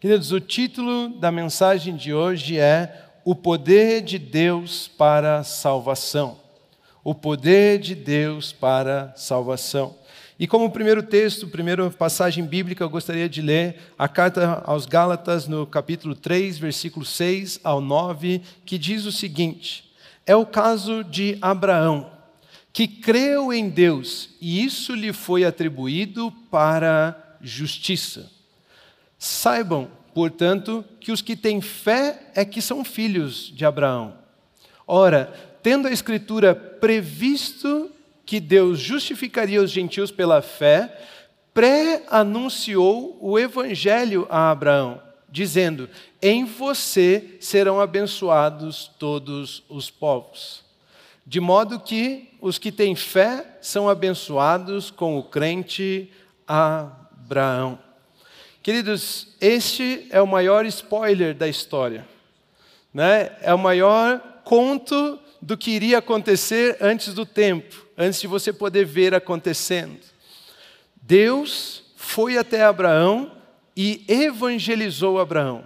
Queridos, o título da mensagem de hoje é O Poder de Deus para a Salvação. O poder de Deus para a salvação. E como primeiro texto, primeira passagem bíblica, eu gostaria de ler a carta aos Gálatas, no capítulo 3, versículo 6 ao 9, que diz o seguinte: É o caso de Abraão, que creu em Deus, e isso lhe foi atribuído para justiça. Saibam, portanto, que os que têm fé é que são filhos de Abraão. Ora, tendo a Escritura previsto que Deus justificaria os gentios pela fé, pré-anunciou o Evangelho a Abraão, dizendo: Em você serão abençoados todos os povos. De modo que os que têm fé são abençoados com o crente Abraão. Queridos, este é o maior spoiler da história. Né? É o maior conto do que iria acontecer antes do tempo, antes de você poder ver acontecendo. Deus foi até Abraão e evangelizou Abraão.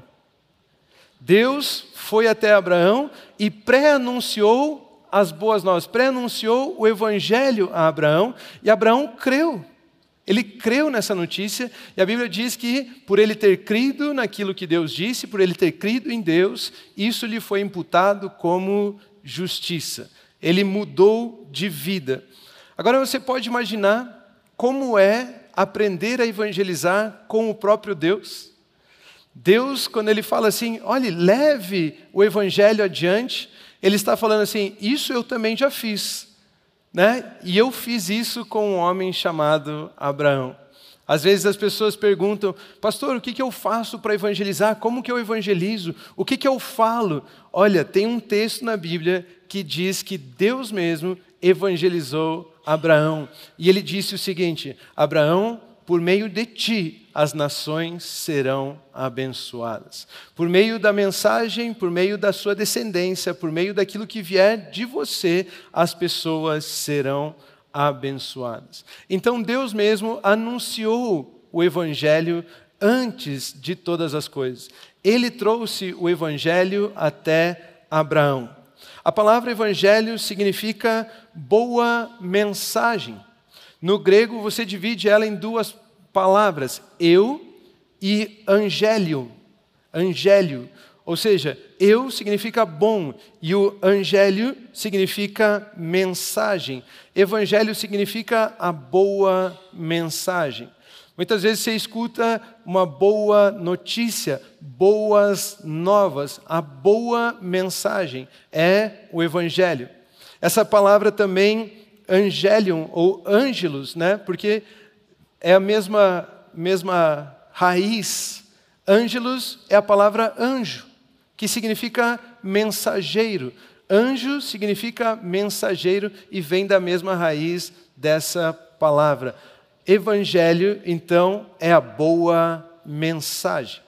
Deus foi até Abraão e pré-anunciou as boas novas, pré-anunciou o evangelho a Abraão e Abraão creu. Ele creu nessa notícia e a Bíblia diz que, por ele ter crido naquilo que Deus disse, por ele ter crido em Deus, isso lhe foi imputado como justiça. Ele mudou de vida. Agora você pode imaginar como é aprender a evangelizar com o próprio Deus. Deus, quando ele fala assim, olhe, leve o evangelho adiante, ele está falando assim: isso eu também já fiz. Né? E eu fiz isso com um homem chamado Abraão. Às vezes as pessoas perguntam, pastor, o que, que eu faço para evangelizar? Como que eu evangelizo? O que, que eu falo? Olha, tem um texto na Bíblia que diz que Deus mesmo evangelizou Abraão. E ele disse o seguinte: Abraão, por meio de ti, as nações serão abençoadas. Por meio da mensagem, por meio da sua descendência, por meio daquilo que vier de você, as pessoas serão abençoadas. Então Deus mesmo anunciou o evangelho antes de todas as coisas. Ele trouxe o evangelho até Abraão. A palavra evangelho significa boa mensagem. No grego, você divide ela em duas palavras, eu e angélio. Angélio. Ou seja, eu significa bom e o angélio significa mensagem. Evangelho significa a boa mensagem. Muitas vezes você escuta uma boa notícia, boas novas. A boa mensagem é o evangelho. Essa palavra também angelium ou ângelos, né? Porque é a mesma, mesma raiz. Ângelos é a palavra anjo, que significa mensageiro. Anjo significa mensageiro e vem da mesma raiz dessa palavra. Evangelho, então, é a boa mensagem.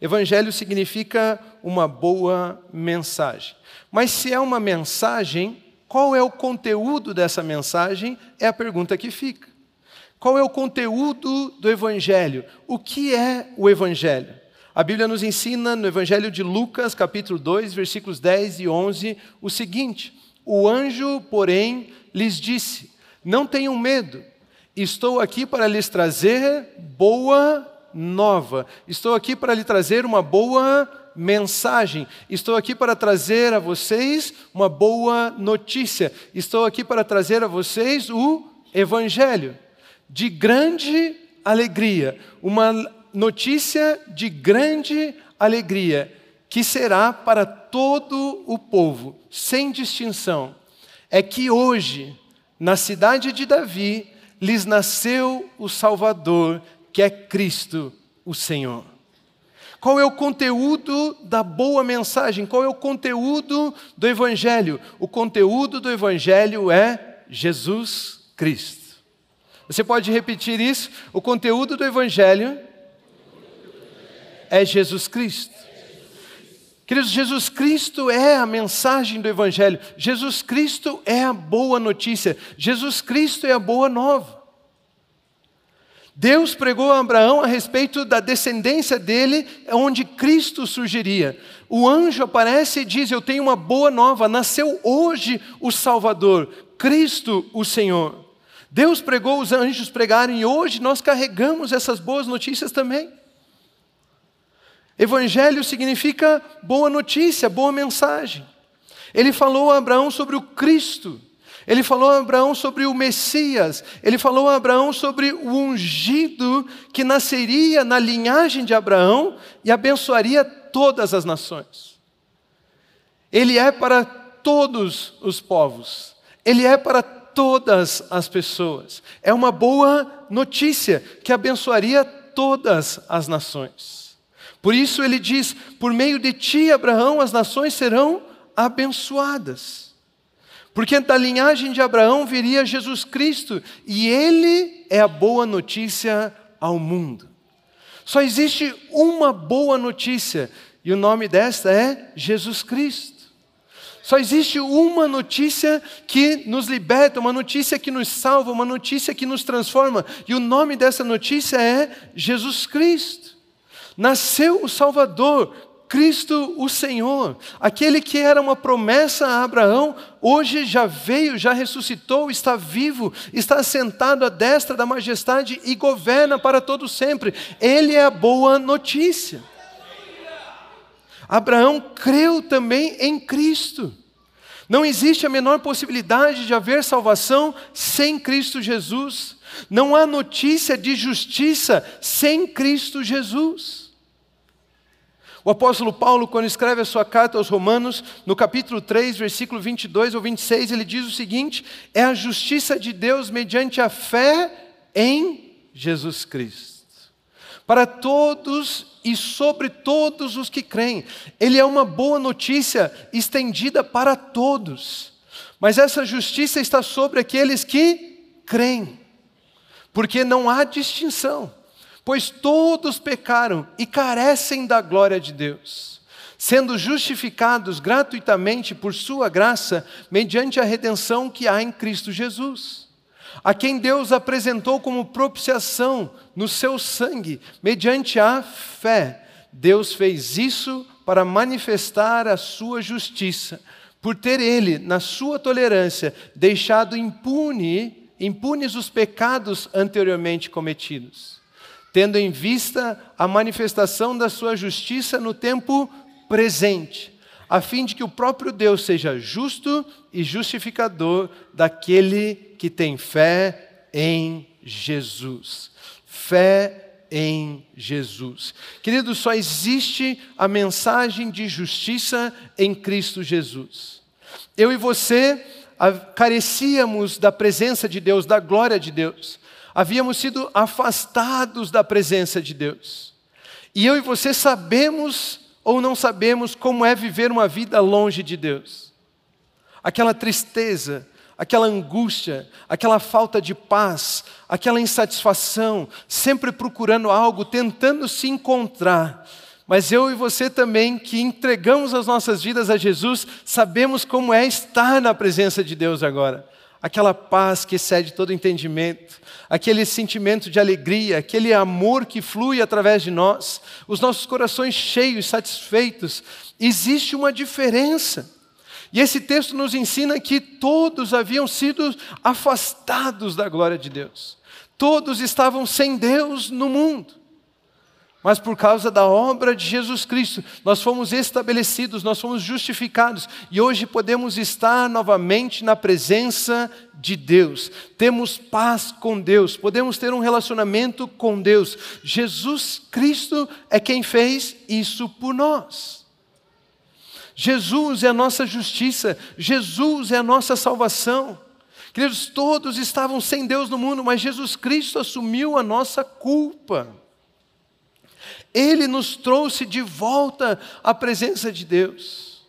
Evangelho significa uma boa mensagem. Mas se é uma mensagem, qual é o conteúdo dessa mensagem? É a pergunta que fica. Qual é o conteúdo do Evangelho? O que é o Evangelho? A Bíblia nos ensina no Evangelho de Lucas, capítulo 2, versículos 10 e 11, o seguinte: O anjo, porém, lhes disse: Não tenham medo, estou aqui para lhes trazer boa nova, estou aqui para lhe trazer uma boa mensagem, estou aqui para trazer a vocês uma boa notícia, estou aqui para trazer a vocês o Evangelho de grande alegria, uma notícia de grande alegria, que será para todo o povo, sem distinção, é que hoje, na cidade de Davi, lhes nasceu o Salvador, que é Cristo, o Senhor. Qual é o conteúdo da boa mensagem? Qual é o conteúdo do Evangelho? O conteúdo do Evangelho é Jesus Cristo. Você pode repetir isso? O conteúdo do Evangelho é Jesus Cristo. Queridos, Jesus Cristo é a mensagem do Evangelho. Jesus Cristo é a boa notícia. Jesus Cristo é a boa nova. Deus pregou a Abraão a respeito da descendência dele, onde Cristo surgiria. O anjo aparece e diz: Eu tenho uma boa nova, nasceu hoje o Salvador, Cristo o Senhor. Deus pregou, os anjos pregarem, e hoje nós carregamos essas boas notícias também. Evangelho significa boa notícia, boa mensagem. Ele falou a Abraão sobre o Cristo, ele falou a Abraão sobre o Messias, ele falou a Abraão sobre o ungido que nasceria na linhagem de Abraão e abençoaria todas as nações. Ele é para todos os povos, ele é para todas as pessoas. É uma boa notícia que abençoaria todas as nações. Por isso ele diz: por meio de ti, Abraão, as nações serão abençoadas. Porque da linhagem de Abraão viria Jesus Cristo, e ele é a boa notícia ao mundo. Só existe uma boa notícia, e o nome desta é Jesus Cristo. Só existe uma notícia que nos liberta, uma notícia que nos salva, uma notícia que nos transforma, e o nome dessa notícia é Jesus Cristo. Nasceu o Salvador, Cristo o Senhor, aquele que era uma promessa a Abraão, hoje já veio, já ressuscitou, está vivo, está sentado à destra da majestade e governa para todo sempre. Ele é a boa notícia. Abraão creu também em Cristo. Não existe a menor possibilidade de haver salvação sem Cristo Jesus. Não há notícia de justiça sem Cristo Jesus. O apóstolo Paulo, quando escreve a sua carta aos Romanos, no capítulo 3, versículo 22 ou 26, ele diz o seguinte: é a justiça de Deus mediante a fé em Jesus Cristo. Para todos e sobre todos os que creem. Ele é uma boa notícia estendida para todos. Mas essa justiça está sobre aqueles que creem, porque não há distinção pois todos pecaram e carecem da glória de Deus, sendo justificados gratuitamente por Sua graça, mediante a redenção que há em Cristo Jesus, a quem Deus apresentou como propiciação no seu sangue, mediante a fé. Deus fez isso para manifestar a sua justiça, por ter ele, na sua tolerância, deixado impune, impunes os pecados anteriormente cometidos tendo em vista a manifestação da sua justiça no tempo presente, a fim de que o próprio Deus seja justo e justificador daquele que tem fé em Jesus. Fé em Jesus. Queridos, só existe a mensagem de justiça em Cristo Jesus. Eu e você carecíamos da presença de Deus, da glória de Deus havíamos sido afastados da presença de Deus. E eu e você sabemos ou não sabemos como é viver uma vida longe de Deus. Aquela tristeza, aquela angústia, aquela falta de paz, aquela insatisfação, sempre procurando algo, tentando se encontrar. Mas eu e você também, que entregamos as nossas vidas a Jesus, sabemos como é estar na presença de Deus agora aquela paz que excede todo entendimento, aquele sentimento de alegria, aquele amor que flui através de nós, os nossos corações cheios, satisfeitos. Existe uma diferença. E esse texto nos ensina que todos haviam sido afastados da glória de Deus. Todos estavam sem Deus no mundo mas por causa da obra de Jesus Cristo, nós fomos estabelecidos, nós fomos justificados e hoje podemos estar novamente na presença de Deus. Temos paz com Deus, podemos ter um relacionamento com Deus. Jesus Cristo é quem fez isso por nós. Jesus é a nossa justiça, Jesus é a nossa salvação. Queridos, todos estavam sem Deus no mundo, mas Jesus Cristo assumiu a nossa culpa. Ele nos trouxe de volta à presença de Deus.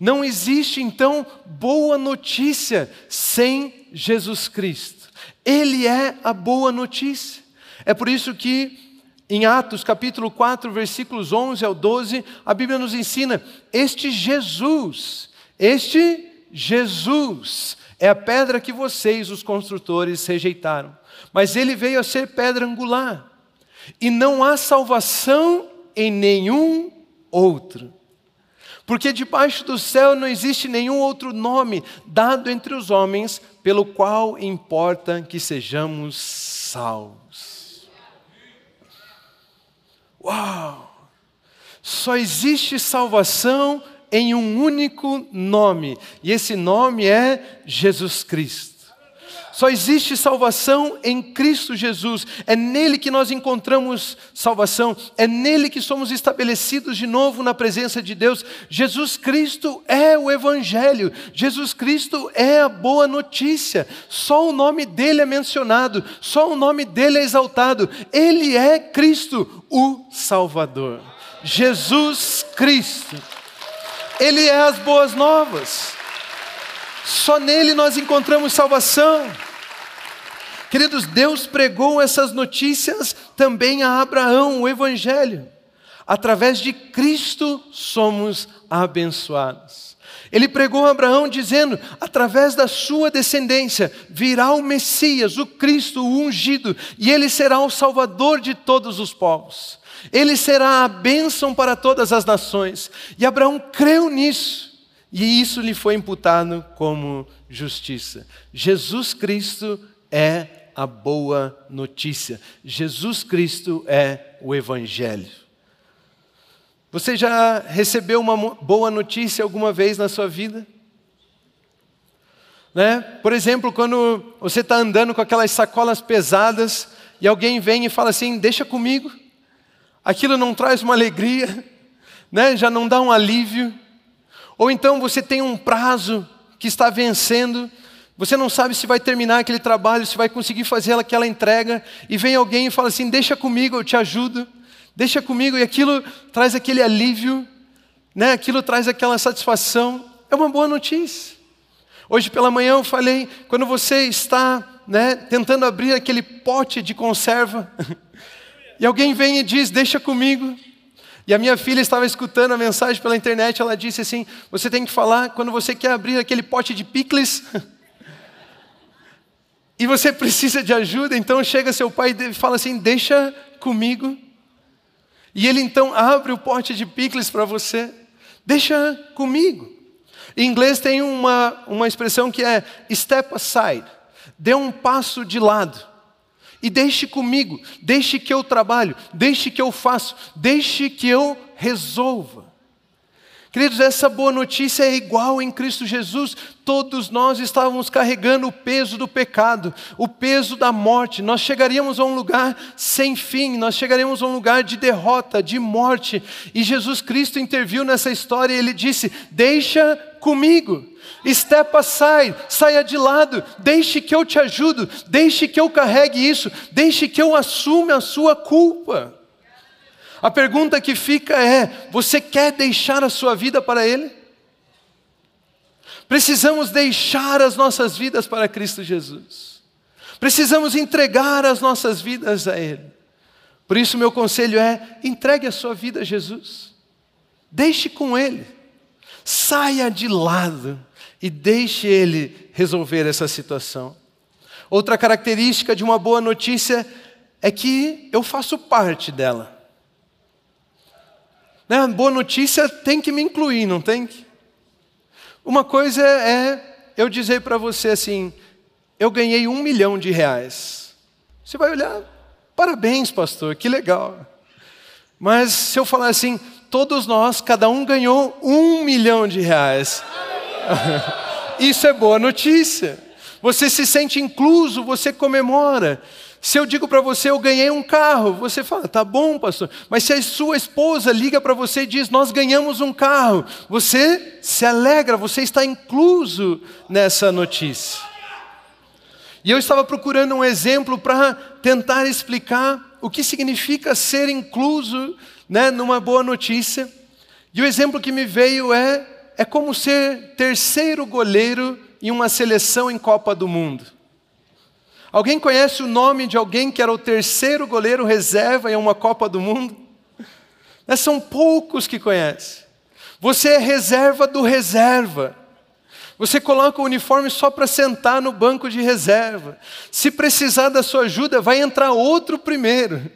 Não existe então boa notícia sem Jesus Cristo. Ele é a boa notícia. É por isso que em Atos capítulo 4, versículos 11 ao 12, a Bíblia nos ensina: este Jesus, este Jesus é a pedra que vocês, os construtores, rejeitaram, mas ele veio a ser pedra angular. E não há salvação em nenhum outro. Porque debaixo do céu não existe nenhum outro nome dado entre os homens pelo qual importa que sejamos salvos. Uau! Só existe salvação em um único nome, e esse nome é Jesus Cristo. Só existe salvação em Cristo Jesus. É nele que nós encontramos salvação. É nele que somos estabelecidos de novo na presença de Deus. Jesus Cristo é o Evangelho. Jesus Cristo é a boa notícia. Só o nome dele é mencionado. Só o nome dele é exaltado. Ele é Cristo, o Salvador. Jesus Cristo. Ele é as boas novas. Só nele nós encontramos salvação. Queridos, Deus pregou essas notícias também a Abraão, o Evangelho. Através de Cristo somos abençoados. Ele pregou a Abraão dizendo: através da sua descendência virá o Messias, o Cristo, o ungido, e ele será o Salvador de todos os povos. Ele será a bênção para todas as nações. E Abraão creu nisso. E isso lhe foi imputado como justiça. Jesus Cristo é a boa notícia. Jesus Cristo é o Evangelho. Você já recebeu uma boa notícia alguma vez na sua vida? Né? Por exemplo, quando você está andando com aquelas sacolas pesadas e alguém vem e fala assim: Deixa comigo. Aquilo não traz uma alegria, né? já não dá um alívio. Ou então você tem um prazo que está vencendo, você não sabe se vai terminar aquele trabalho, se vai conseguir fazer aquela entrega, e vem alguém e fala assim: Deixa comigo, eu te ajudo, deixa comigo, e aquilo traz aquele alívio, né? aquilo traz aquela satisfação. É uma boa notícia. Hoje pela manhã eu falei: quando você está né, tentando abrir aquele pote de conserva, e alguém vem e diz: Deixa comigo, e a minha filha estava escutando a mensagem pela internet, ela disse assim: Você tem que falar quando você quer abrir aquele pote de picles. e você precisa de ajuda, então chega seu pai e fala assim: Deixa comigo. E ele então abre o pote de picles para você. Deixa comigo. Em inglês tem uma, uma expressão que é step aside. Dê um passo de lado e deixe comigo, deixe que eu trabalho, deixe que eu faço, deixe que eu resolva. Queridos, essa boa notícia é igual em Cristo Jesus. Todos nós estávamos carregando o peso do pecado, o peso da morte. Nós chegaríamos a um lugar sem fim, nós chegaríamos a um lugar de derrota, de morte. E Jesus Cristo interviu nessa história e ele disse: Deixa comigo. Step aside, saia de lado, deixe que eu te ajudo, deixe que eu carregue isso, deixe que eu assuma a sua culpa. A pergunta que fica é: você quer deixar a sua vida para Ele? Precisamos deixar as nossas vidas para Cristo Jesus. Precisamos entregar as nossas vidas a Ele. Por isso, meu conselho é: entregue a sua vida a Jesus. Deixe com Ele. Saia de lado e deixe Ele resolver essa situação. Outra característica de uma boa notícia é que eu faço parte dela. Né? Boa notícia tem que me incluir, não tem? Uma coisa é eu dizer para você assim: eu ganhei um milhão de reais. Você vai olhar, parabéns, pastor, que legal. Mas se eu falar assim, todos nós, cada um ganhou um milhão de reais. Isso é boa notícia. Você se sente incluso, você comemora. Se eu digo para você, eu ganhei um carro, você fala, tá bom, pastor. Mas se a sua esposa liga para você e diz, nós ganhamos um carro, você se alegra, você está incluso nessa notícia. E eu estava procurando um exemplo para tentar explicar o que significa ser incluso né, numa boa notícia. E o exemplo que me veio é é como ser terceiro goleiro em uma seleção em Copa do Mundo. Alguém conhece o nome de alguém que era o terceiro goleiro reserva em uma Copa do Mundo? São poucos que conhecem. Você é reserva do reserva. Você coloca o uniforme só para sentar no banco de reserva. Se precisar da sua ajuda, vai entrar outro primeiro.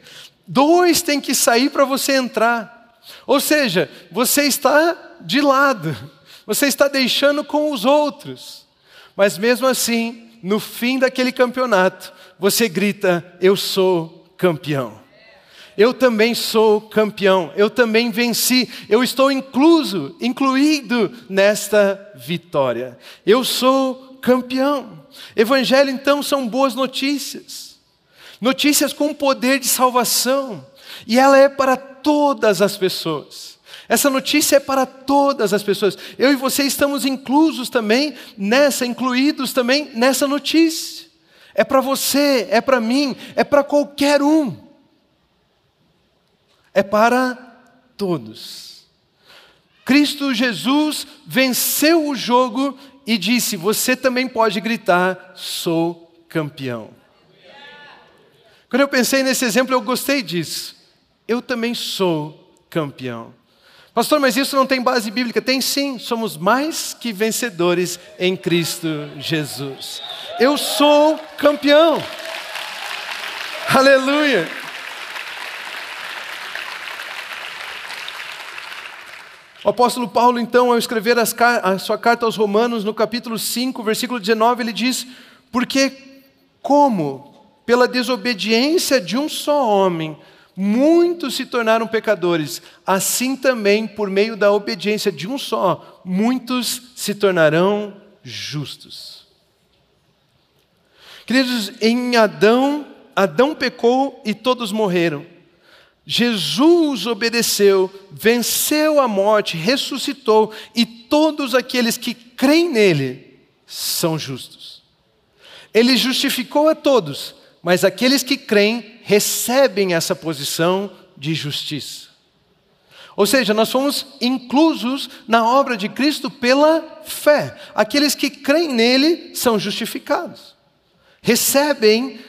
Dois tem que sair para você entrar. Ou seja, você está de lado. Você está deixando com os outros. Mas mesmo assim, no fim daquele campeonato, você grita: Eu sou campeão. Eu também sou campeão, eu também venci, eu estou incluso, incluído nesta vitória. Eu sou campeão. Evangelho então são boas notícias. Notícias com poder de salvação, e ela é para todas as pessoas. Essa notícia é para todas as pessoas. Eu e você estamos inclusos também nessa, incluídos também nessa notícia. É para você, é para mim, é para qualquer um é para todos. Cristo Jesus venceu o jogo e disse: Você também pode gritar, sou campeão. Quando eu pensei nesse exemplo, eu gostei disso. Eu também sou campeão. Pastor, mas isso não tem base bíblica? Tem sim, somos mais que vencedores em Cristo Jesus. Eu sou campeão. Aleluia. O apóstolo Paulo, então, ao escrever a sua carta aos Romanos, no capítulo 5, versículo 19, ele diz: Porque, como pela desobediência de um só homem, muitos se tornaram pecadores, assim também, por meio da obediência de um só, muitos se tornarão justos. Queridos, em Adão, Adão pecou e todos morreram. Jesus obedeceu, venceu a morte, ressuscitou, e todos aqueles que creem nele são justos. Ele justificou a todos, mas aqueles que creem recebem essa posição de justiça. Ou seja, nós fomos inclusos na obra de Cristo pela fé. Aqueles que creem nele são justificados, recebem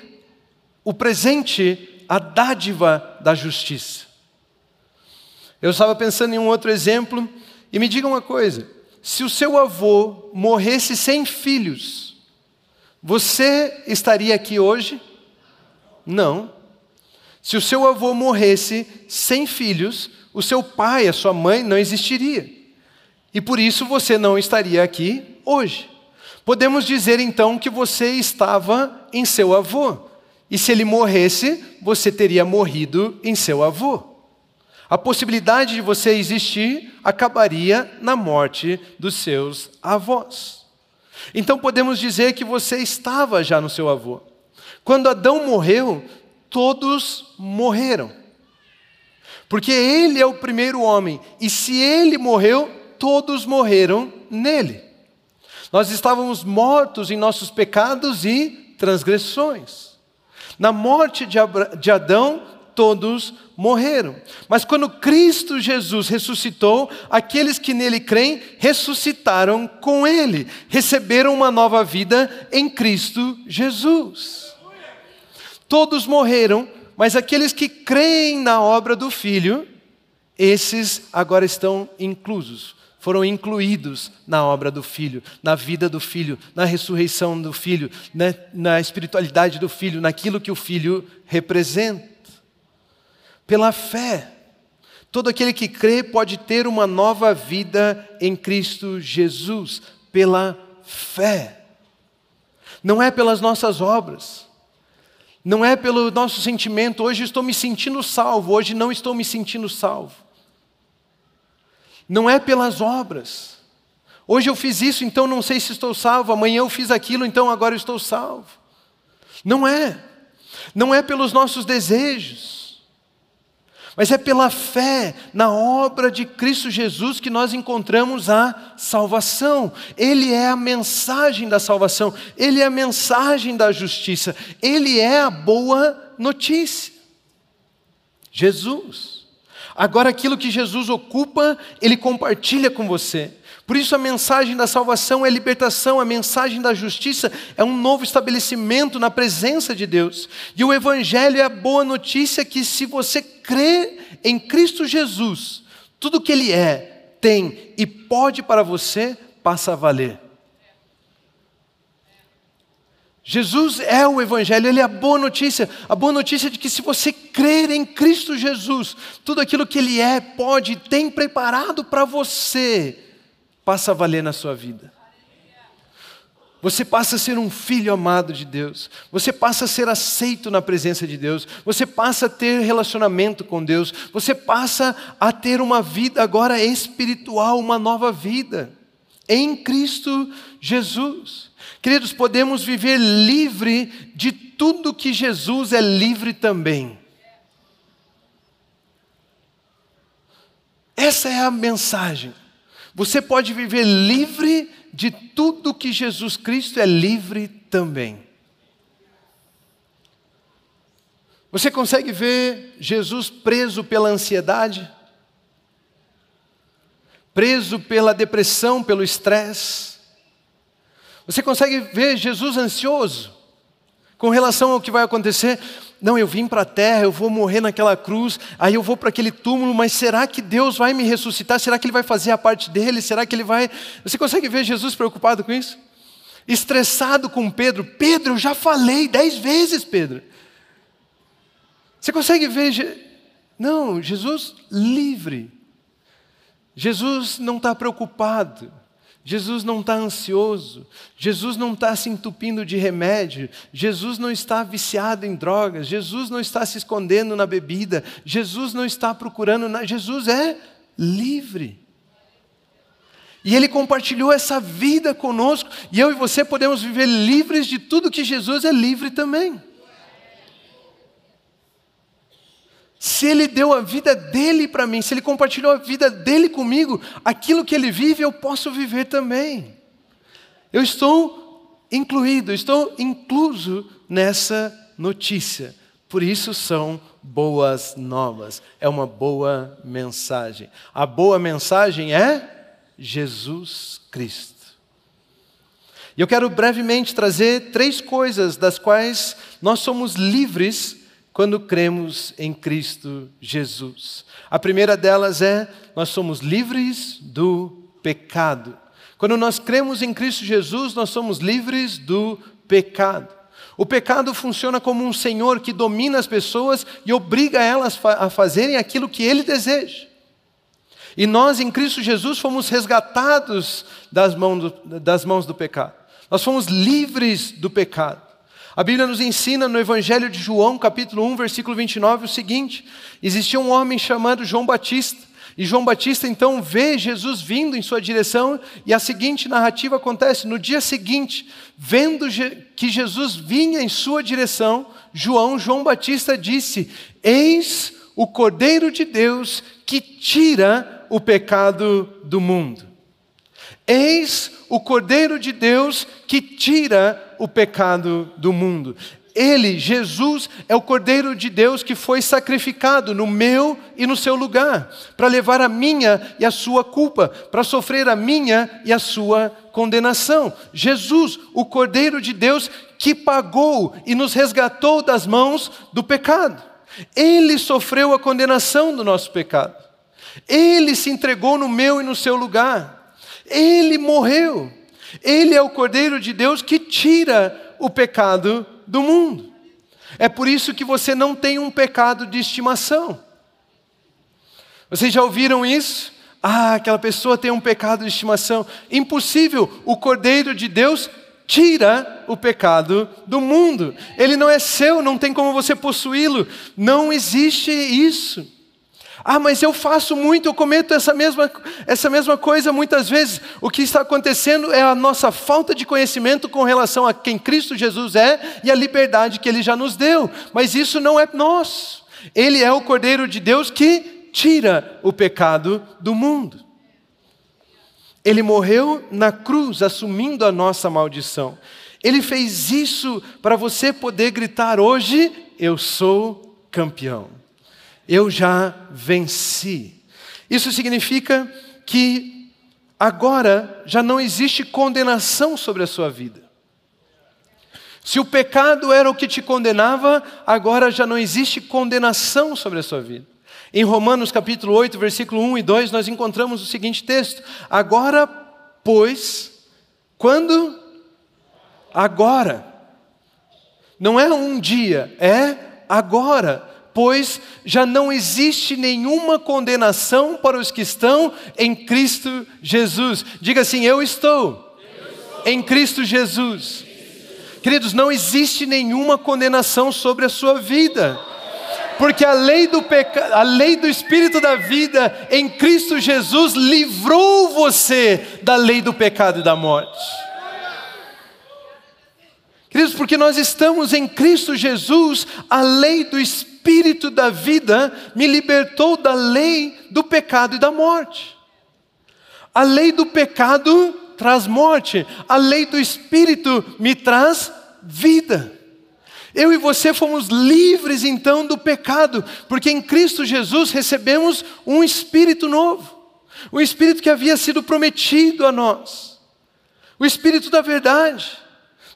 o presente a dádiva da justiça. Eu estava pensando em um outro exemplo, e me diga uma coisa: se o seu avô morresse sem filhos, você estaria aqui hoje? Não. Se o seu avô morresse sem filhos, o seu pai, a sua mãe não existiria. E por isso você não estaria aqui hoje. Podemos dizer então que você estava em seu avô. E se ele morresse, você teria morrido em seu avô. A possibilidade de você existir acabaria na morte dos seus avós. Então podemos dizer que você estava já no seu avô. Quando Adão morreu, todos morreram. Porque ele é o primeiro homem, e se ele morreu, todos morreram nele. Nós estávamos mortos em nossos pecados e transgressões. Na morte de Adão, todos morreram. Mas quando Cristo Jesus ressuscitou, aqueles que nele creem ressuscitaram com ele, receberam uma nova vida em Cristo Jesus. Todos morreram, mas aqueles que creem na obra do Filho, esses agora estão inclusos foram incluídos na obra do Filho, na vida do Filho, na ressurreição do Filho, na, na espiritualidade do Filho, naquilo que o Filho representa. Pela fé, todo aquele que crê pode ter uma nova vida em Cristo Jesus, pela fé. Não é pelas nossas obras, não é pelo nosso sentimento, hoje estou me sentindo salvo, hoje não estou me sentindo salvo não é pelas obras. Hoje eu fiz isso, então não sei se estou salvo. Amanhã eu fiz aquilo, então agora estou salvo. Não é. Não é pelos nossos desejos. Mas é pela fé na obra de Cristo Jesus que nós encontramos a salvação. Ele é a mensagem da salvação, ele é a mensagem da justiça, ele é a boa notícia. Jesus. Agora, aquilo que Jesus ocupa, Ele compartilha com você. Por isso, a mensagem da salvação é libertação, a mensagem da justiça é um novo estabelecimento na presença de Deus. E o Evangelho é a boa notícia que, se você crê em Cristo Jesus, tudo que Ele é, tem e pode para você, passa a valer. Jesus é o Evangelho, Ele é a boa notícia. A boa notícia de que se você crer em Cristo Jesus, tudo aquilo que Ele é, pode, tem preparado para você, passa a valer na sua vida. Você passa a ser um filho amado de Deus. Você passa a ser aceito na presença de Deus. Você passa a ter relacionamento com Deus. Você passa a ter uma vida agora espiritual, uma nova vida. Em Cristo Jesus. Queridos, podemos viver livre de tudo que Jesus é livre também. Essa é a mensagem. Você pode viver livre de tudo que Jesus Cristo é livre também. Você consegue ver Jesus preso pela ansiedade? Preso pela depressão, pelo estresse? Você consegue ver Jesus ansioso com relação ao que vai acontecer? Não, eu vim para a terra, eu vou morrer naquela cruz, aí eu vou para aquele túmulo, mas será que Deus vai me ressuscitar? Será que Ele vai fazer a parte dele? Será que Ele vai. Você consegue ver Jesus preocupado com isso? Estressado com Pedro. Pedro, eu já falei dez vezes, Pedro. Você consegue ver. Não, Jesus livre. Jesus não está preocupado. Jesus não está ansioso, Jesus não está se entupindo de remédio, Jesus não está viciado em drogas, Jesus não está se escondendo na bebida, Jesus não está procurando, na... Jesus é livre. E Ele compartilhou essa vida conosco, e eu e você podemos viver livres de tudo que Jesus é livre também. Se Ele deu a vida dele para mim, se Ele compartilhou a vida dele comigo, aquilo que Ele vive eu posso viver também. Eu estou incluído, estou incluso nessa notícia. Por isso são boas novas. É uma boa mensagem. A boa mensagem é Jesus Cristo. E eu quero brevemente trazer três coisas das quais nós somos livres quando cremos em Cristo Jesus. A primeira delas é: nós somos livres do pecado. Quando nós cremos em Cristo Jesus, nós somos livres do pecado. O pecado funciona como um senhor que domina as pessoas e obriga elas a fazerem aquilo que ele deseja. E nós, em Cristo Jesus, fomos resgatados das mãos do, das mãos do pecado. Nós fomos livres do pecado. A Bíblia nos ensina no Evangelho de João, capítulo 1, versículo 29, o seguinte: existia um homem chamado João Batista. E João Batista então vê Jesus vindo em sua direção, e a seguinte narrativa acontece: no dia seguinte, vendo que Jesus vinha em sua direção, João, João Batista disse: Eis o Cordeiro de Deus que tira o pecado do mundo. Eis o Cordeiro de Deus que tira o pecado do mundo. Ele, Jesus, é o Cordeiro de Deus que foi sacrificado no meu e no seu lugar, para levar a minha e a sua culpa, para sofrer a minha e a sua condenação. Jesus, o Cordeiro de Deus que pagou e nos resgatou das mãos do pecado. Ele sofreu a condenação do nosso pecado. Ele se entregou no meu e no seu lugar. Ele morreu. Ele é o Cordeiro de Deus que tira o pecado do mundo. É por isso que você não tem um pecado de estimação. Vocês já ouviram isso? Ah, aquela pessoa tem um pecado de estimação. Impossível. O Cordeiro de Deus tira o pecado do mundo. Ele não é seu, não tem como você possuí-lo. Não existe isso. Ah, mas eu faço muito, eu cometo essa mesma, essa mesma coisa muitas vezes. O que está acontecendo é a nossa falta de conhecimento com relação a quem Cristo Jesus é e a liberdade que Ele já nos deu. Mas isso não é nós. Ele é o Cordeiro de Deus que tira o pecado do mundo. Ele morreu na cruz, assumindo a nossa maldição. Ele fez isso para você poder gritar hoje: Eu sou campeão eu já venci. Isso significa que agora já não existe condenação sobre a sua vida. Se o pecado era o que te condenava, agora já não existe condenação sobre a sua vida. Em Romanos capítulo 8, versículo 1 e 2, nós encontramos o seguinte texto: Agora, pois, quando? Agora. Não é um dia, é agora. Pois já não existe nenhuma condenação para os que estão em Cristo Jesus. Diga assim: Eu estou, eu estou. em Cristo Jesus. Queridos, não existe nenhuma condenação sobre a sua vida. Porque a lei do peca... a lei do espírito da vida em Cristo Jesus livrou você da lei do pecado e da morte. Queridos, porque nós estamos em Cristo Jesus, a lei do espírito da vida me libertou da lei do pecado e da morte. A lei do pecado traz morte, a lei do espírito me traz vida. Eu e você fomos livres então do pecado, porque em Cristo Jesus recebemos um espírito novo, o espírito que havia sido prometido a nós, o espírito da verdade.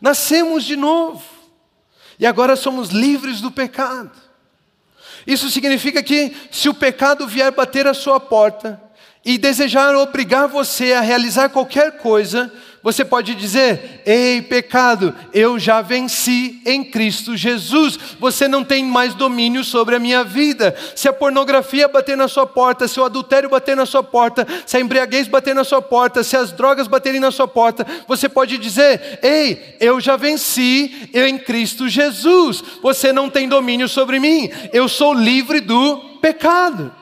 Nascemos de novo e agora somos livres do pecado. Isso significa que se o pecado vier bater a sua porta e desejar obrigar você a realizar qualquer coisa, você pode dizer: Ei, pecado, eu já venci em Cristo Jesus. Você não tem mais domínio sobre a minha vida. Se a pornografia bater na sua porta, se o adultério bater na sua porta, se a embriaguez bater na sua porta, se as drogas baterem na sua porta, você pode dizer: Ei, eu já venci em Cristo Jesus. Você não tem domínio sobre mim. Eu sou livre do pecado.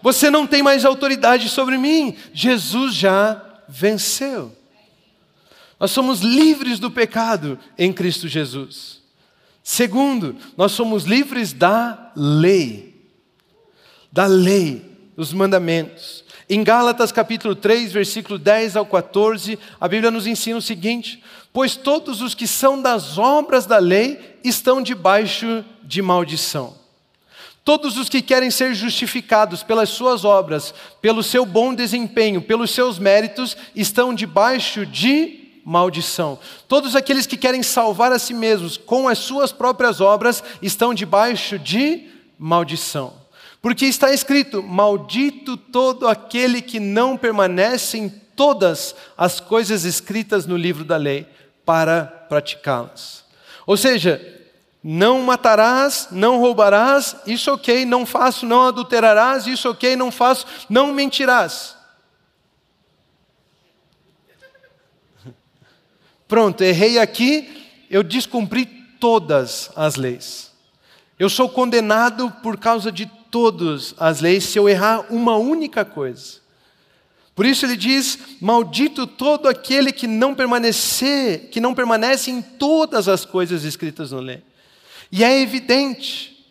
Você não tem mais autoridade sobre mim. Jesus já venceu. Nós somos livres do pecado em Cristo Jesus. Segundo, nós somos livres da lei. Da lei, dos mandamentos. Em Gálatas capítulo 3, versículo 10 ao 14, a Bíblia nos ensina o seguinte: Pois todos os que são das obras da lei estão debaixo de maldição. Todos os que querem ser justificados pelas suas obras, pelo seu bom desempenho, pelos seus méritos, estão debaixo de maldição. Todos aqueles que querem salvar a si mesmos com as suas próprias obras estão debaixo de maldição. Porque está escrito: Maldito todo aquele que não permanece em todas as coisas escritas no livro da lei para praticá-las. Ou seja, não matarás, não roubarás, isso ok, não faço, não adulterarás, isso ok, não faço, não mentirás. Pronto, errei aqui, eu descumpri todas as leis. Eu sou condenado por causa de todas as leis se eu errar uma única coisa. Por isso ele diz: Maldito todo aquele que não permanecer, que não permanece em todas as coisas escritas na lei. E é evidente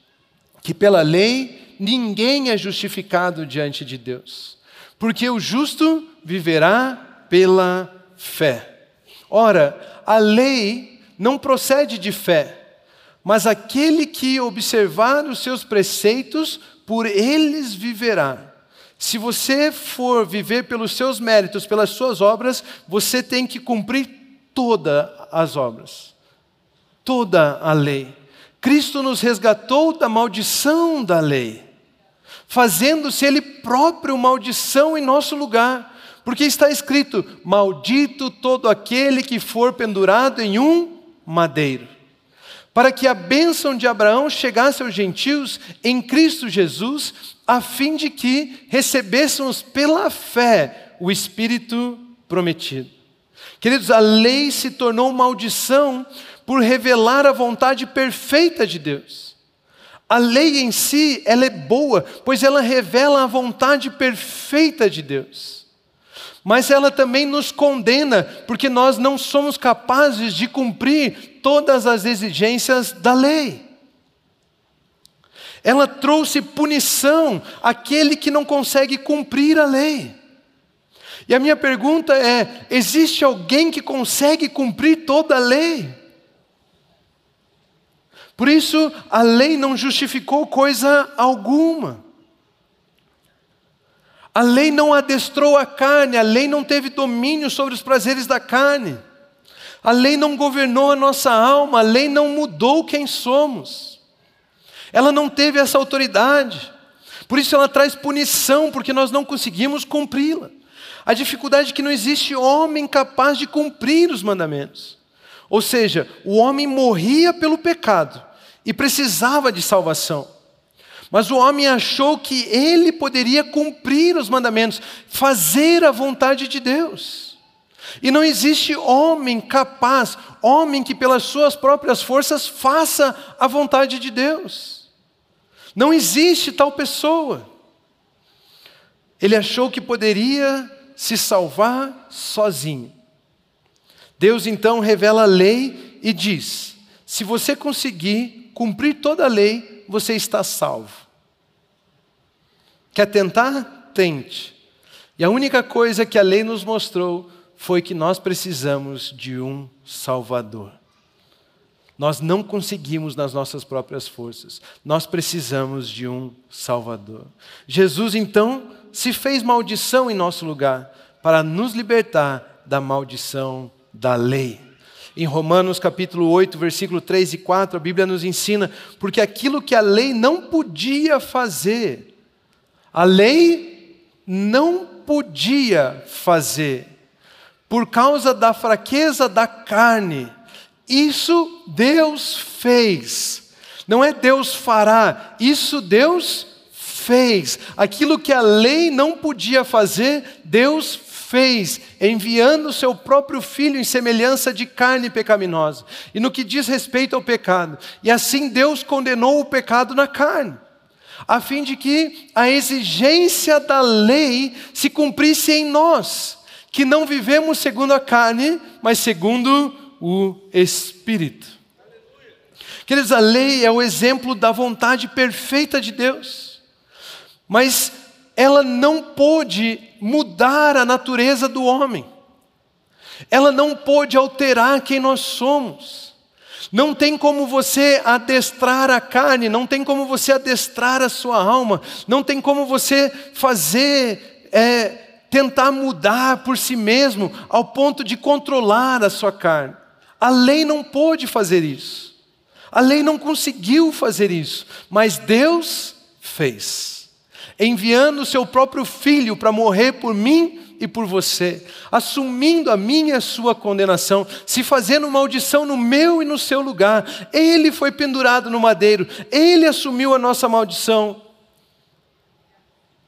que pela lei ninguém é justificado diante de Deus, porque o justo viverá pela fé. Ora, a lei não procede de fé, mas aquele que observar os seus preceitos, por eles viverá. Se você for viver pelos seus méritos, pelas suas obras, você tem que cumprir todas as obras, toda a lei. Cristo nos resgatou da maldição da lei, fazendo-se Ele próprio maldição em nosso lugar, porque está escrito: Maldito todo aquele que for pendurado em um madeiro. Para que a bênção de Abraão chegasse aos gentios em Cristo Jesus, a fim de que recebêssemos pela fé o Espírito prometido. Queridos, a lei se tornou maldição por revelar a vontade perfeita de Deus. A lei em si, ela é boa, pois ela revela a vontade perfeita de Deus. Mas ela também nos condena, porque nós não somos capazes de cumprir todas as exigências da lei. Ela trouxe punição àquele que não consegue cumprir a lei. E a minha pergunta é: existe alguém que consegue cumprir toda a lei? Por isso, a lei não justificou coisa alguma. A lei não adestrou a carne, a lei não teve domínio sobre os prazeres da carne. A lei não governou a nossa alma, a lei não mudou quem somos. Ela não teve essa autoridade. Por isso ela traz punição, porque nós não conseguimos cumpri-la. A dificuldade é que não existe homem capaz de cumprir os mandamentos. Ou seja, o homem morria pelo pecado e precisava de salvação. Mas o homem achou que ele poderia cumprir os mandamentos, fazer a vontade de Deus. E não existe homem capaz, homem que pelas suas próprias forças faça a vontade de Deus. Não existe tal pessoa. Ele achou que poderia se salvar sozinho. Deus então revela a lei e diz: se você conseguir cumprir toda a lei, você está salvo. Quer tentar? Tente. E a única coisa que a lei nos mostrou foi que nós precisamos de um Salvador. Nós não conseguimos nas nossas próprias forças, nós precisamos de um Salvador. Jesus então se fez maldição em nosso lugar para nos libertar da maldição da lei. Em Romanos capítulo 8, versículo 3 e 4, a Bíblia nos ensina, porque aquilo que a lei não podia fazer, a lei não podia fazer, por causa da fraqueza da carne, isso Deus fez. Não é Deus fará, isso Deus fez. Aquilo que a lei não podia fazer, Deus fez, enviando o seu próprio filho em semelhança de carne pecaminosa. E no que diz respeito ao pecado, e assim Deus condenou o pecado na carne, a fim de que a exigência da lei se cumprisse em nós, que não vivemos segundo a carne, mas segundo o Espírito. Queridos, a lei é o exemplo da vontade perfeita de Deus, mas ela não pôde mudar a natureza do homem, ela não pôde alterar quem nós somos. Não tem como você adestrar a carne, não tem como você adestrar a sua alma, não tem como você fazer, é, tentar mudar por si mesmo ao ponto de controlar a sua carne. A lei não pôde fazer isso. A lei não conseguiu fazer isso, mas Deus fez enviando o seu próprio filho para morrer por mim e por você, assumindo a minha e a sua condenação, se fazendo maldição no meu e no seu lugar. Ele foi pendurado no madeiro, ele assumiu a nossa maldição.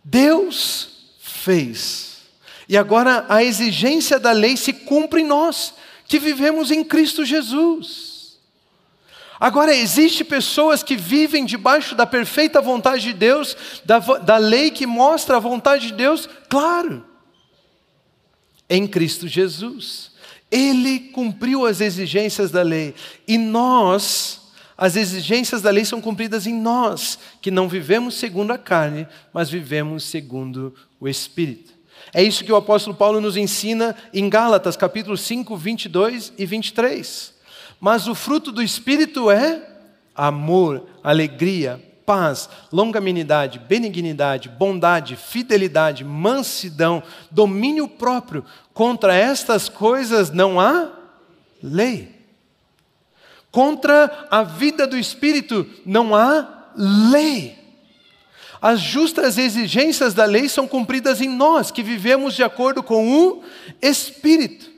Deus fez. E agora a exigência da lei se cumpre em nós, que vivemos em Cristo Jesus. Agora, existe pessoas que vivem debaixo da perfeita vontade de Deus, da, da lei que mostra a vontade de Deus, claro, em Cristo Jesus. Ele cumpriu as exigências da lei e nós, as exigências da lei são cumpridas em nós, que não vivemos segundo a carne, mas vivemos segundo o Espírito. É isso que o apóstolo Paulo nos ensina em Gálatas, capítulo 5, 22 e 23. Mas o fruto do Espírito é amor, alegria, paz, longanimidade, benignidade, bondade, fidelidade, mansidão, domínio próprio. Contra estas coisas não há lei. Contra a vida do Espírito não há lei. As justas exigências da lei são cumpridas em nós, que vivemos de acordo com o Espírito.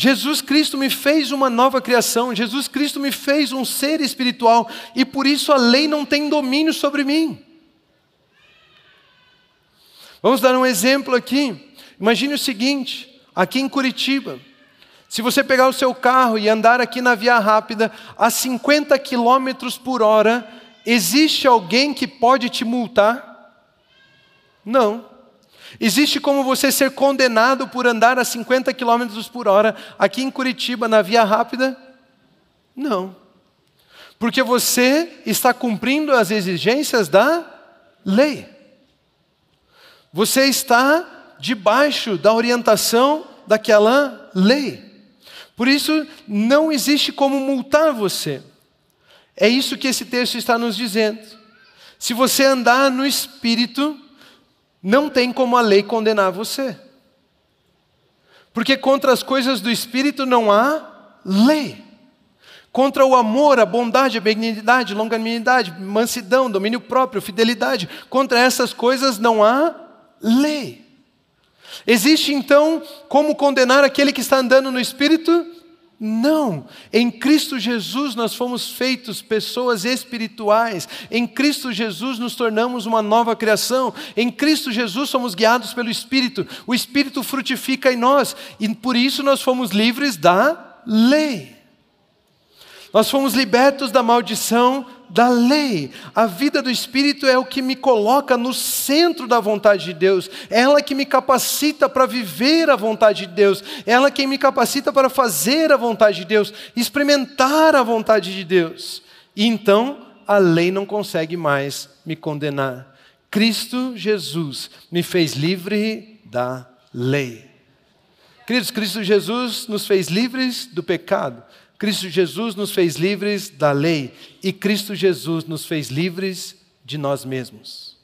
Jesus Cristo me fez uma nova criação, Jesus Cristo me fez um ser espiritual e por isso a lei não tem domínio sobre mim. Vamos dar um exemplo aqui. Imagine o seguinte: aqui em Curitiba, se você pegar o seu carro e andar aqui na via rápida a 50 km por hora, existe alguém que pode te multar? Não. Existe como você ser condenado por andar a 50 km por hora aqui em Curitiba, na via rápida? Não. Porque você está cumprindo as exigências da lei. Você está debaixo da orientação daquela lei. Por isso, não existe como multar você. É isso que esse texto está nos dizendo. Se você andar no espírito, não tem como a lei condenar você. Porque contra as coisas do Espírito não há lei. Contra o amor, a bondade, a benignidade, longanimidade, mansidão, domínio próprio, fidelidade, contra essas coisas não há lei. Existe então como condenar aquele que está andando no Espírito? Não, em Cristo Jesus nós fomos feitos pessoas espirituais, em Cristo Jesus nos tornamos uma nova criação, em Cristo Jesus somos guiados pelo Espírito, o Espírito frutifica em nós. E por isso nós fomos livres da lei. Nós fomos libertos da maldição da lei. A vida do Espírito é o que me coloca no centro da vontade de Deus, é ela que me capacita para viver a vontade de Deus, é ela quem me capacita para fazer a vontade de Deus, experimentar a vontade de Deus. E então a lei não consegue mais me condenar. Cristo Jesus me fez livre da lei. Queridos, Cristo Jesus nos fez livres do pecado. Cristo Jesus nos fez livres da lei e Cristo Jesus nos fez livres de nós mesmos.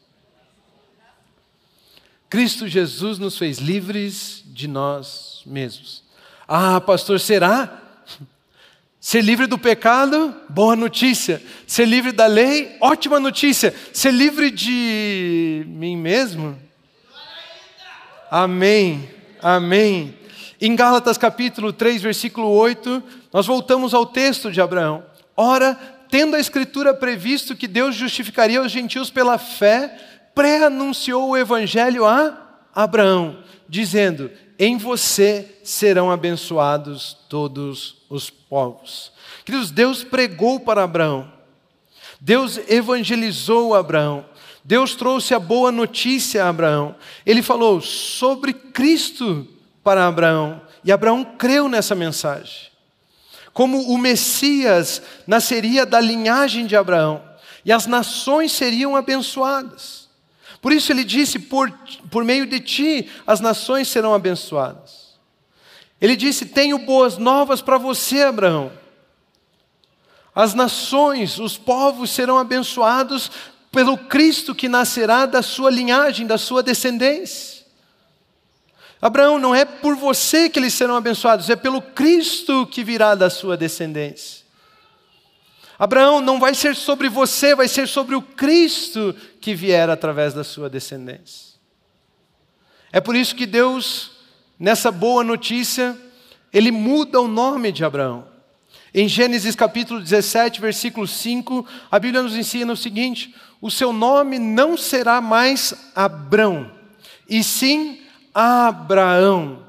Cristo Jesus nos fez livres de nós mesmos. Ah, pastor, será? Ser livre do pecado, boa notícia. Ser livre da lei, ótima notícia. Ser livre de mim mesmo? Amém, amém. Em Gálatas capítulo 3, versículo 8, nós voltamos ao texto de Abraão. Ora, tendo a Escritura previsto que Deus justificaria os gentios pela fé, pré-anunciou o Evangelho a Abraão, dizendo: Em você serão abençoados todos os povos. Queridos, Deus pregou para Abraão, Deus evangelizou Abraão, Deus trouxe a boa notícia a Abraão. Ele falou sobre Cristo para Abraão, e Abraão creu nessa mensagem como o Messias nasceria da linhagem de Abraão e as nações seriam abençoadas. Por isso ele disse: por, por meio de ti as nações serão abençoadas. Ele disse: Tenho boas novas para você, Abraão. As nações, os povos serão abençoados pelo Cristo que nascerá da sua linhagem, da sua descendência. Abraão, não é por você que eles serão abençoados, é pelo Cristo que virá da sua descendência. Abraão, não vai ser sobre você, vai ser sobre o Cristo que vier através da sua descendência. É por isso que Deus, nessa boa notícia, ele muda o nome de Abraão. Em Gênesis capítulo 17, versículo 5, a Bíblia nos ensina o seguinte: o seu nome não será mais Abrão, e sim Abraão,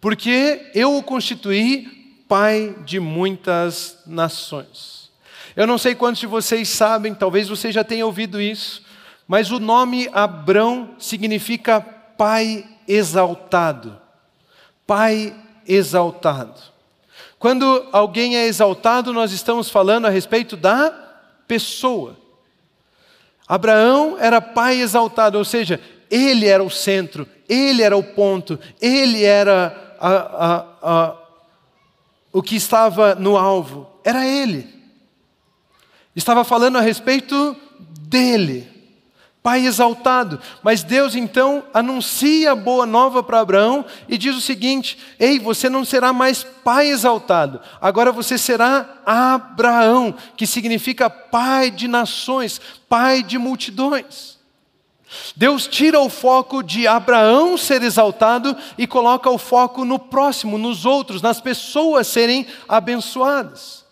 porque eu o constituí pai de muitas nações. Eu não sei quantos de vocês sabem, talvez você já tenha ouvido isso, mas o nome Abrão significa pai exaltado. Pai exaltado. Quando alguém é exaltado, nós estamos falando a respeito da pessoa. Abraão era pai exaltado, ou seja, ele era o centro, ele era o ponto, ele era a, a, a, o que estava no alvo. Era ele. Estava falando a respeito dele. Pai exaltado. Mas Deus então anuncia a boa nova para Abraão e diz o seguinte: Ei, você não será mais pai exaltado, agora você será Abraão, que significa pai de nações, pai de multidões. Deus tira o foco de Abraão ser exaltado e coloca o foco no próximo, nos outros, nas pessoas serem abençoadas.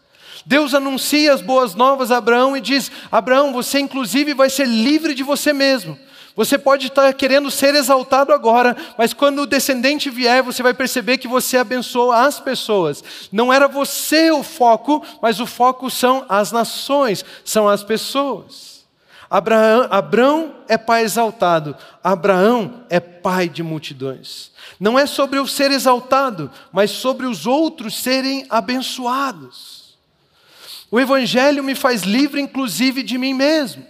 Deus anuncia as boas novas a Abraão e diz: Abraão, você inclusive vai ser livre de você mesmo. Você pode estar querendo ser exaltado agora, mas quando o descendente vier, você vai perceber que você abençoou as pessoas. Não era você o foco, mas o foco são as nações, são as pessoas. Abraão, Abraão é pai exaltado, Abraão é pai de multidões. Não é sobre eu ser exaltado, mas sobre os outros serem abençoados. O Evangelho me faz livre, inclusive, de mim mesmo.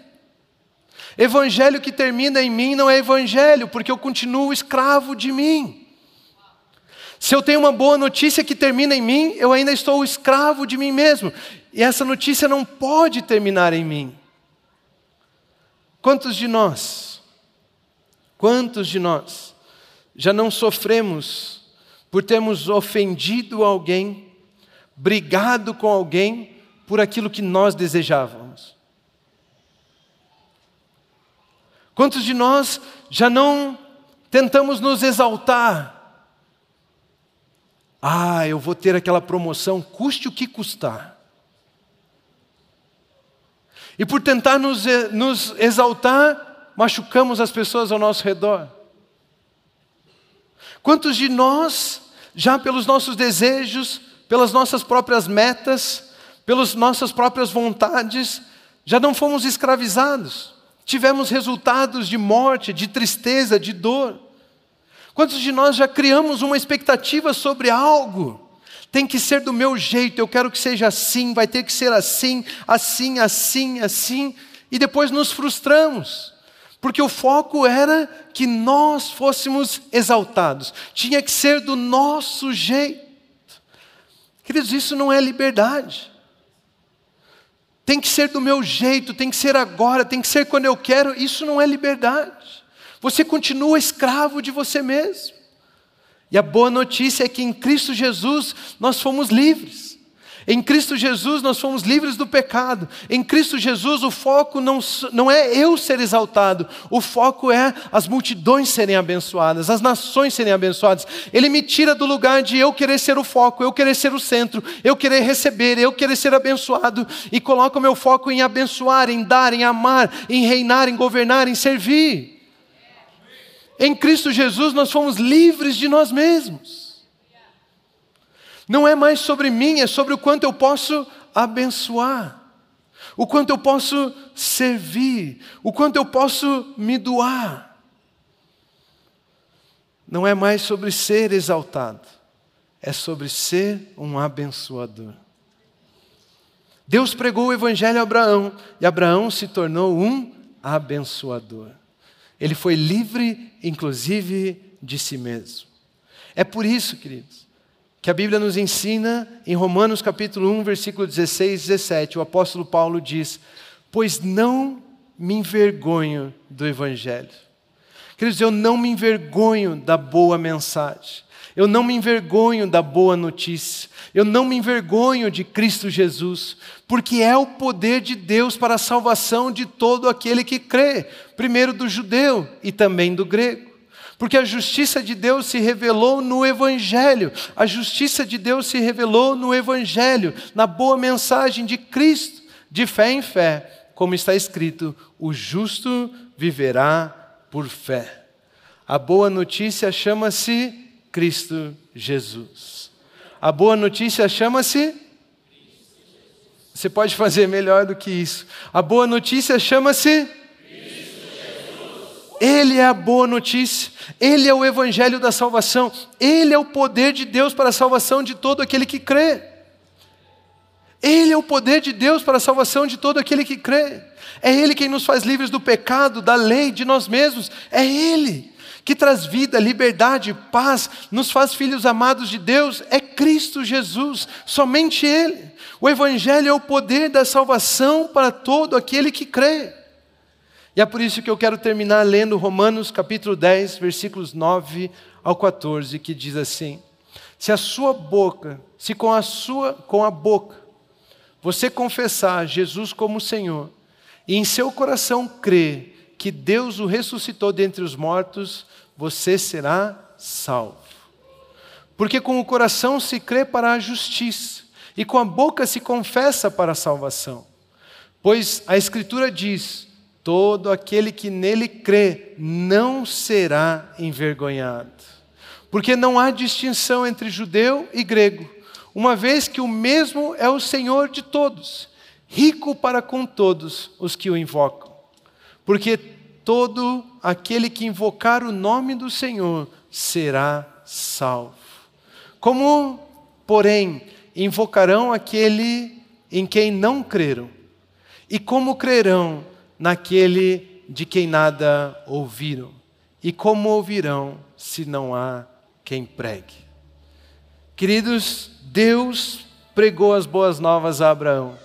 Evangelho que termina em mim não é evangelho, porque eu continuo escravo de mim. Se eu tenho uma boa notícia que termina em mim, eu ainda estou escravo de mim mesmo. E essa notícia não pode terminar em mim. Quantos de nós, quantos de nós já não sofremos por termos ofendido alguém, brigado com alguém por aquilo que nós desejávamos? Quantos de nós já não tentamos nos exaltar Ah, eu vou ter aquela promoção, custe o que custar. E por tentar nos, nos exaltar, machucamos as pessoas ao nosso redor. Quantos de nós, já pelos nossos desejos, pelas nossas próprias metas, pelas nossas próprias vontades, já não fomos escravizados? Tivemos resultados de morte, de tristeza, de dor. Quantos de nós já criamos uma expectativa sobre algo? Tem que ser do meu jeito, eu quero que seja assim, vai ter que ser assim, assim, assim, assim, e depois nos frustramos, porque o foco era que nós fôssemos exaltados, tinha que ser do nosso jeito. Queridos, isso não é liberdade. Tem que ser do meu jeito, tem que ser agora, tem que ser quando eu quero, isso não é liberdade. Você continua escravo de você mesmo. E a boa notícia é que em Cristo Jesus nós fomos livres. Em Cristo Jesus nós fomos livres do pecado. Em Cristo Jesus o foco não, não é eu ser exaltado, o foco é as multidões serem abençoadas, as nações serem abençoadas. Ele me tira do lugar de eu querer ser o foco, eu querer ser o centro, eu querer receber, eu querer ser abençoado e coloca o meu foco em abençoar, em dar, em amar, em reinar, em governar, em servir. Em Cristo Jesus nós fomos livres de nós mesmos. Não é mais sobre mim, é sobre o quanto eu posso abençoar, o quanto eu posso servir, o quanto eu posso me doar. Não é mais sobre ser exaltado, é sobre ser um abençoador. Deus pregou o evangelho a Abraão e Abraão se tornou um abençoador. Ele foi livre, inclusive, de si mesmo. É por isso, queridos, que a Bíblia nos ensina em Romanos capítulo 1, versículo 16 e 17, o apóstolo Paulo diz: Pois não me envergonho do Evangelho. Queridos, eu não me envergonho da boa mensagem. Eu não me envergonho da boa notícia. Eu não me envergonho de Cristo Jesus, porque é o poder de Deus para a salvação de todo aquele que crê, primeiro do judeu e também do grego. Porque a justiça de Deus se revelou no Evangelho, a justiça de Deus se revelou no Evangelho, na boa mensagem de Cristo, de fé em fé, como está escrito: o justo viverá por fé. A boa notícia chama-se Cristo Jesus. A boa notícia chama-se. Você pode fazer melhor do que isso. A boa notícia chama-se. Ele é a boa notícia, Ele é o Evangelho da salvação, Ele é o poder de Deus para a salvação de todo aquele que crê. Ele é o poder de Deus para a salvação de todo aquele que crê. É Ele quem nos faz livres do pecado, da lei, de nós mesmos. É Ele que traz vida, liberdade, paz, nos faz filhos amados de Deus, é Cristo Jesus, somente Ele. O Evangelho é o poder da salvação para todo aquele que crê. E é por isso que eu quero terminar lendo Romanos capítulo 10, versículos 9 ao 14, que diz assim: Se a sua boca, se com a sua, com a boca, você confessar Jesus como Senhor, e em seu coração crer que Deus o ressuscitou dentre os mortos, você será salvo. Porque com o coração se crê para a justiça, e com a boca se confessa para a salvação. Pois a Escritura diz: todo aquele que nele crê não será envergonhado. Porque não há distinção entre judeu e grego, uma vez que o mesmo é o Senhor de todos, rico para com todos os que o invocam. Porque todo aquele que invocar o nome do Senhor será salvo. Como, porém, invocarão aquele em quem não creram? E como crerão naquele de quem nada ouviram? E como ouvirão se não há quem pregue? Queridos, Deus pregou as boas novas a Abraão,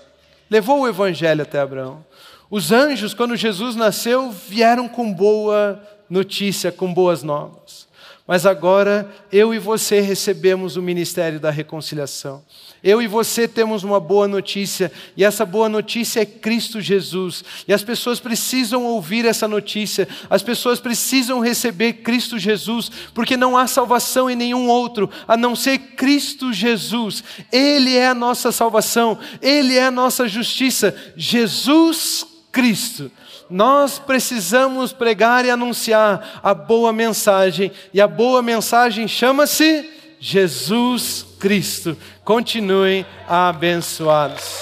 levou o evangelho até Abraão. Os anjos, quando Jesus nasceu, vieram com boa notícia, com boas novas. Mas agora eu e você recebemos o ministério da reconciliação. Eu e você temos uma boa notícia, e essa boa notícia é Cristo Jesus. E as pessoas precisam ouvir essa notícia, as pessoas precisam receber Cristo Jesus, porque não há salvação em nenhum outro a não ser Cristo Jesus. Ele é a nossa salvação, Ele é a nossa justiça. Jesus Cristo. Nós precisamos pregar e anunciar a boa mensagem, e a boa mensagem chama-se Jesus Cristo. Continuem abençoados.